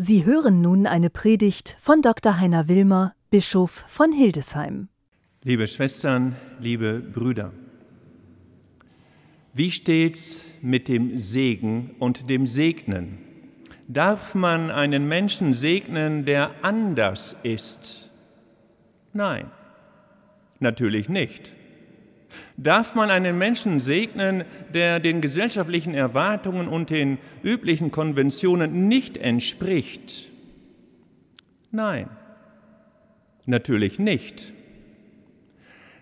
Sie hören nun eine Predigt von Dr. Heiner Wilmer, Bischof von Hildesheim. Liebe Schwestern, liebe Brüder, wie steht's mit dem Segen und dem Segnen? Darf man einen Menschen segnen, der anders ist? Nein, natürlich nicht. Darf man einen Menschen segnen, der den gesellschaftlichen Erwartungen und den üblichen Konventionen nicht entspricht? Nein, natürlich nicht.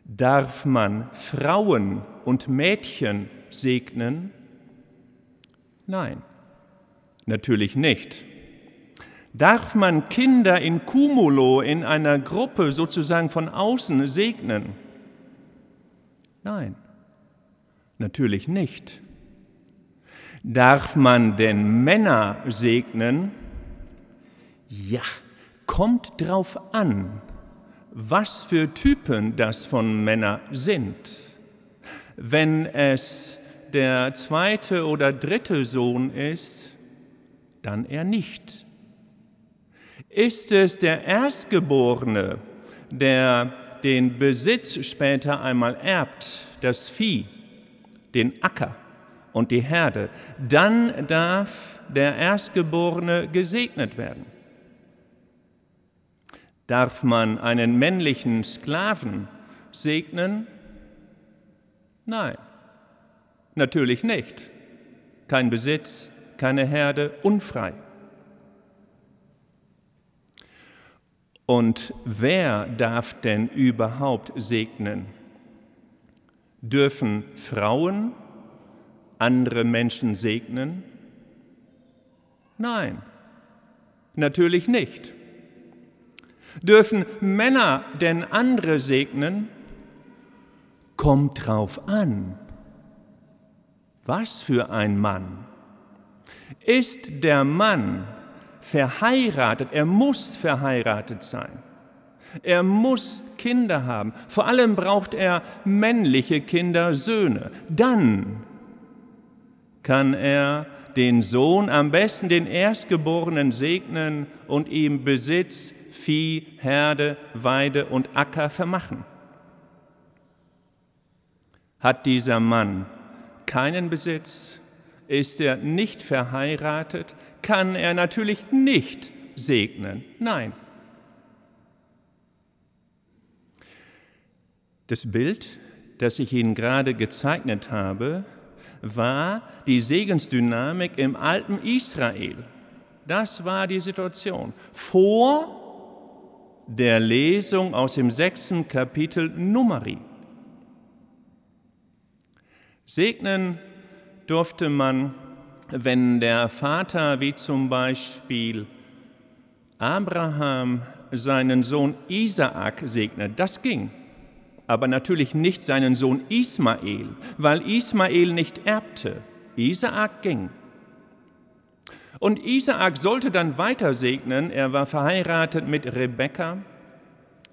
Darf man Frauen und Mädchen segnen? Nein, natürlich nicht. Darf man Kinder in Cumulo in einer Gruppe sozusagen von außen segnen? Nein, natürlich nicht. Darf man denn Männer segnen? Ja, kommt drauf an, was für Typen das von Männern sind. Wenn es der zweite oder dritte Sohn ist, dann er nicht. Ist es der Erstgeborene, der den Besitz später einmal erbt, das Vieh, den Acker und die Herde, dann darf der Erstgeborene gesegnet werden. Darf man einen männlichen Sklaven segnen? Nein, natürlich nicht. Kein Besitz, keine Herde, unfrei. Und wer darf denn überhaupt segnen? Dürfen Frauen andere Menschen segnen? Nein, natürlich nicht. Dürfen Männer denn andere segnen? Kommt drauf an. Was für ein Mann? Ist der Mann verheiratet, er muss verheiratet sein. Er muss Kinder haben. Vor allem braucht er männliche Kinder, Söhne. Dann kann er den Sohn, am besten den Erstgeborenen, segnen und ihm Besitz, Vieh, Herde, Weide und Acker vermachen. Hat dieser Mann keinen Besitz, ist er nicht verheiratet, kann er natürlich nicht segnen. Nein. Das Bild, das ich Ihnen gerade gezeichnet habe, war die Segensdynamik im alten Israel. Das war die Situation vor der Lesung aus dem sechsten Kapitel Numeri. Segnen durfte man wenn der Vater wie zum Beispiel Abraham seinen Sohn Isaak segnet, das ging. Aber natürlich nicht seinen Sohn Ismael, weil Ismael nicht erbte. Isaak ging. Und Isaak sollte dann weiter segnen. Er war verheiratet mit Rebekka,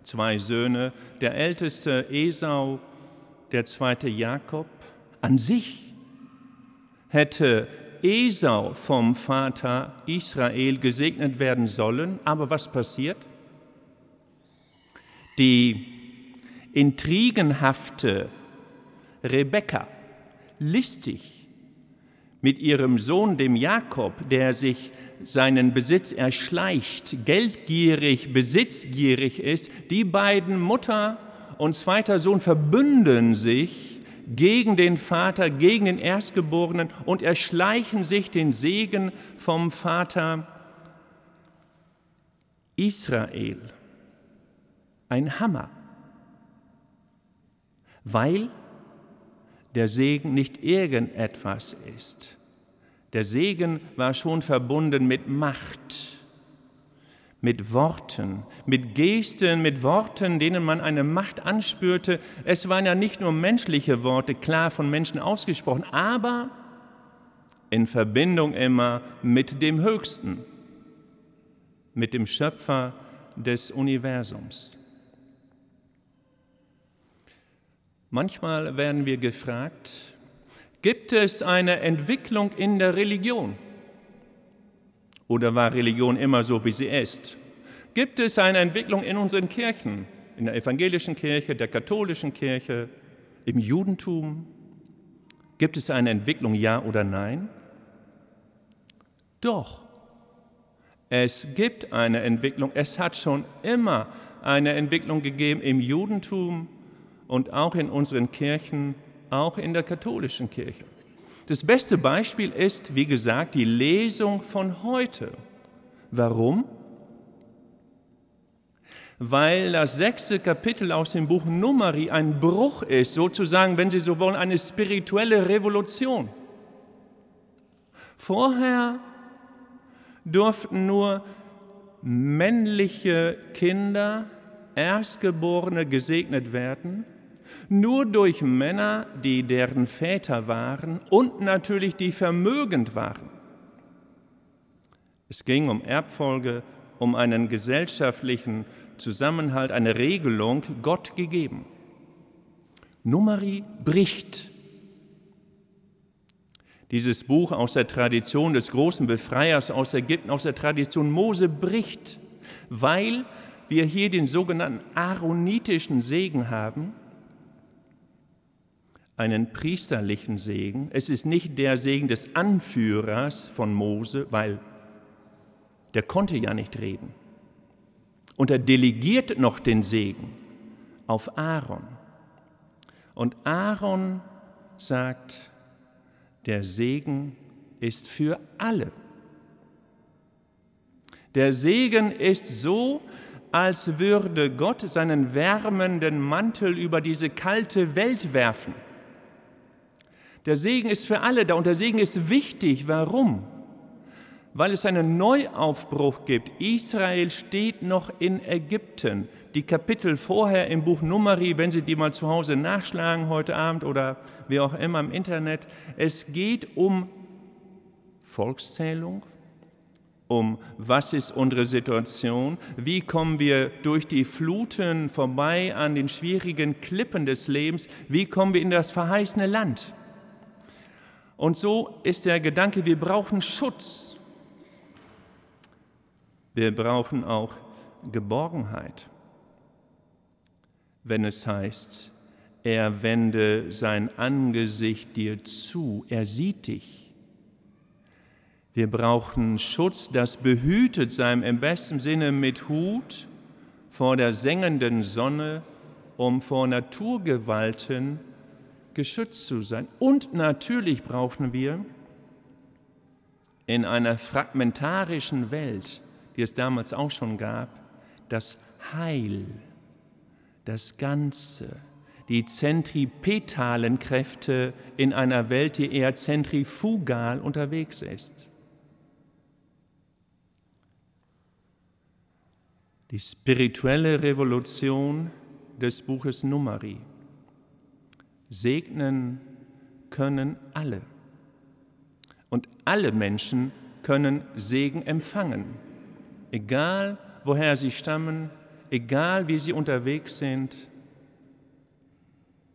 zwei Söhne, der älteste Esau, der zweite Jakob. An sich hätte Esau vom Vater Israel gesegnet werden sollen. Aber was passiert? Die intrigenhafte Rebekka, listig mit ihrem Sohn, dem Jakob, der sich seinen Besitz erschleicht, geldgierig, besitzgierig ist, die beiden Mutter und zweiter Sohn verbünden sich gegen den Vater, gegen den Erstgeborenen und erschleichen sich den Segen vom Vater Israel. Ein Hammer, weil der Segen nicht irgendetwas ist. Der Segen war schon verbunden mit Macht mit Worten, mit Gesten, mit Worten, denen man eine Macht anspürte. Es waren ja nicht nur menschliche Worte, klar von Menschen ausgesprochen, aber in Verbindung immer mit dem Höchsten, mit dem Schöpfer des Universums. Manchmal werden wir gefragt, gibt es eine Entwicklung in der Religion? Oder war Religion immer so, wie sie ist? Gibt es eine Entwicklung in unseren Kirchen, in der evangelischen Kirche, der katholischen Kirche, im Judentum? Gibt es eine Entwicklung, ja oder nein? Doch, es gibt eine Entwicklung. Es hat schon immer eine Entwicklung gegeben im Judentum und auch in unseren Kirchen, auch in der katholischen Kirche. Das beste Beispiel ist, wie gesagt, die Lesung von heute. Warum? Weil das sechste Kapitel aus dem Buch Numeri ein Bruch ist, sozusagen, wenn Sie so wollen, eine spirituelle Revolution. Vorher durften nur männliche Kinder, Erstgeborene gesegnet werden, nur durch Männer, die deren Väter waren und natürlich die vermögend waren. Es ging um Erbfolge, um einen gesellschaftlichen Zusammenhalt, eine Regelung Gott gegeben. Numeri bricht dieses Buch aus der Tradition des großen Befreiers aus Ägypten, aus der Tradition Mose bricht, weil wir hier den sogenannten aaronitischen Segen haben, einen priesterlichen Segen. Es ist nicht der Segen des Anführers von Mose, weil der konnte ja nicht reden. Und er delegiert noch den Segen auf Aaron. Und Aaron sagt, der Segen ist für alle. Der Segen ist so, als würde Gott seinen wärmenden Mantel über diese kalte Welt werfen. Der Segen ist für alle da und der Segen ist wichtig. Warum? Weil es einen Neuaufbruch gibt. Israel steht noch in Ägypten die Kapitel vorher im Buch Numeri, wenn Sie die mal zu Hause nachschlagen heute Abend oder wie auch immer im Internet. Es geht um Volkszählung, um was ist unsere Situation, wie kommen wir durch die Fluten vorbei an den schwierigen Klippen des Lebens, wie kommen wir in das verheißene Land. Und so ist der Gedanke, wir brauchen Schutz. Wir brauchen auch Geborgenheit wenn es heißt, er wende sein Angesicht dir zu, er sieht dich. Wir brauchen Schutz, das behütet sein im besten Sinne mit Hut vor der sengenden Sonne, um vor Naturgewalten geschützt zu sein. Und natürlich brauchen wir in einer fragmentarischen Welt, die es damals auch schon gab, das Heil das Ganze, die zentripetalen Kräfte in einer Welt, die eher zentrifugal unterwegs ist. Die spirituelle Revolution des Buches Numeri. Segnen können alle. Und alle Menschen können Segen empfangen, egal woher sie stammen, egal wie sie unterwegs sind,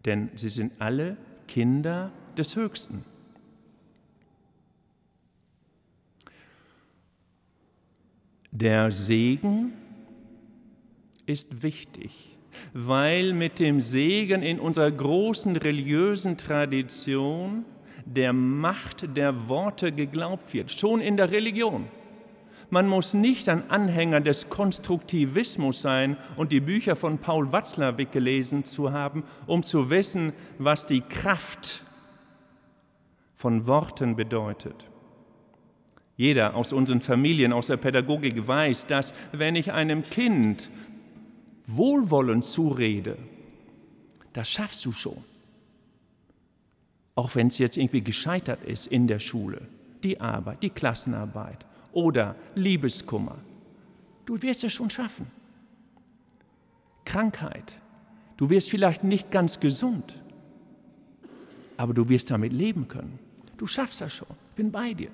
denn sie sind alle Kinder des Höchsten. Der Segen ist wichtig, weil mit dem Segen in unserer großen religiösen Tradition der Macht der Worte geglaubt wird, schon in der Religion. Man muss nicht ein Anhänger des Konstruktivismus sein und die Bücher von Paul Watzlawick gelesen zu haben, um zu wissen, was die Kraft von Worten bedeutet. Jeder aus unseren Familien, aus der Pädagogik weiß, dass wenn ich einem Kind wohlwollend zurede, das schaffst du schon. Auch wenn es jetzt irgendwie gescheitert ist in der Schule, die Arbeit, die Klassenarbeit oder Liebeskummer. Du wirst es schon schaffen. Krankheit. Du wirst vielleicht nicht ganz gesund, aber du wirst damit leben können. Du schaffst das schon. Ich bin bei dir.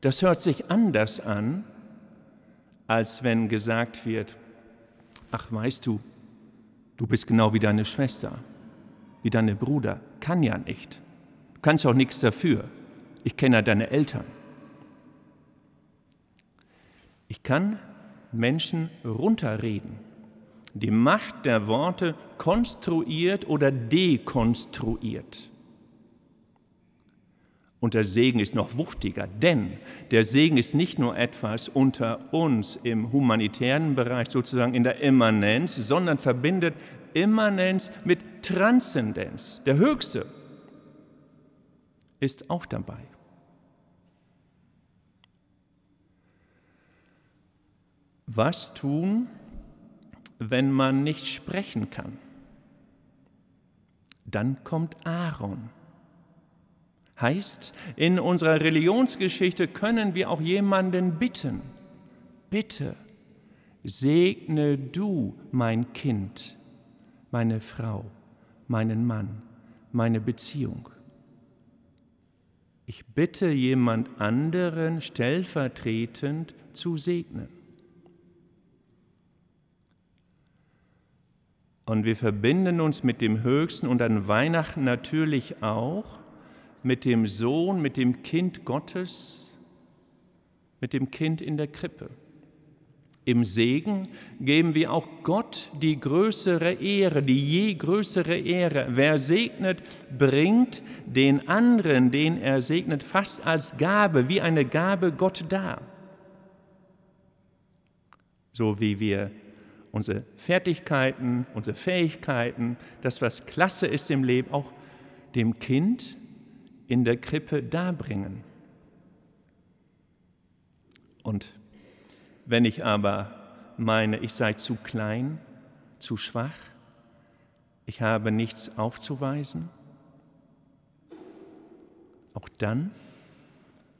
Das hört sich anders an, als wenn gesagt wird, ach weißt du, du bist genau wie deine Schwester, wie deine Bruder, kann ja nicht. Du kannst auch nichts dafür. Ich kenne ja deine Eltern. Ich kann Menschen runterreden. Die Macht der Worte konstruiert oder dekonstruiert. Und der Segen ist noch wuchtiger, denn der Segen ist nicht nur etwas unter uns im humanitären Bereich, sozusagen in der Immanenz, sondern verbindet Immanenz mit Transzendenz. Der Höchste ist auch dabei. Was tun, wenn man nicht sprechen kann? Dann kommt Aaron. Heißt, in unserer Religionsgeschichte können wir auch jemanden bitten. Bitte, segne du mein Kind, meine Frau, meinen Mann, meine Beziehung. Ich bitte jemand anderen stellvertretend zu segnen. Und wir verbinden uns mit dem Höchsten und an Weihnachten natürlich auch mit dem Sohn, mit dem Kind Gottes, mit dem Kind in der Krippe. Im Segen geben wir auch Gott die größere Ehre, die je größere Ehre. Wer segnet, bringt den anderen, den er segnet, fast als Gabe, wie eine Gabe Gott dar. So wie wir unsere Fertigkeiten, unsere Fähigkeiten, das, was klasse ist im Leben, auch dem Kind in der Krippe darbringen. Und wenn ich aber meine, ich sei zu klein, zu schwach, ich habe nichts aufzuweisen, auch dann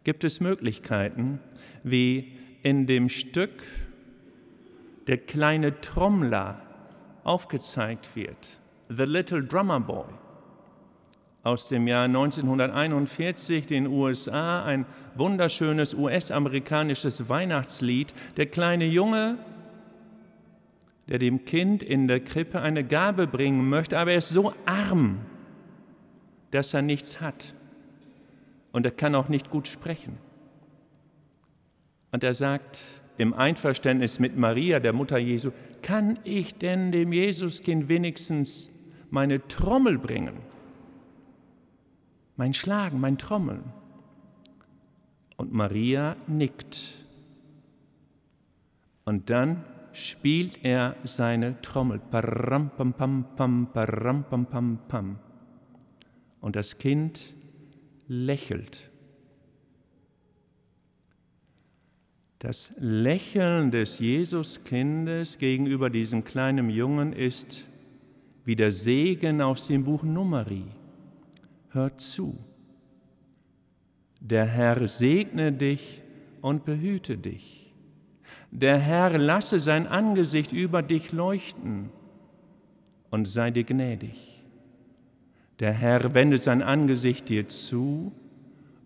gibt es Möglichkeiten, wie in dem Stück der kleine Trommler aufgezeigt wird, The Little Drummer Boy aus dem Jahr 1941, den USA, ein wunderschönes US-amerikanisches Weihnachtslied. Der kleine Junge, der dem Kind in der Krippe eine Gabe bringen möchte, aber er ist so arm, dass er nichts hat. Und er kann auch nicht gut sprechen. Und er sagt im Einverständnis mit Maria, der Mutter Jesu, kann ich denn dem Jesuskind wenigstens meine Trommel bringen? Mein Schlagen, mein Trommeln. Und Maria nickt. Und dann spielt er seine Trommel. Und das Kind lächelt. Das Lächeln des Jesuskindes gegenüber diesem kleinen Jungen ist wie der Segen aus dem Buch Numeri hört zu. Der Herr segne dich und behüte dich. Der Herr lasse sein Angesicht über dich leuchten und sei dir gnädig. Der Herr wende sein Angesicht dir zu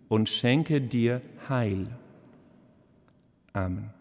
und schenke dir Heil. Amen.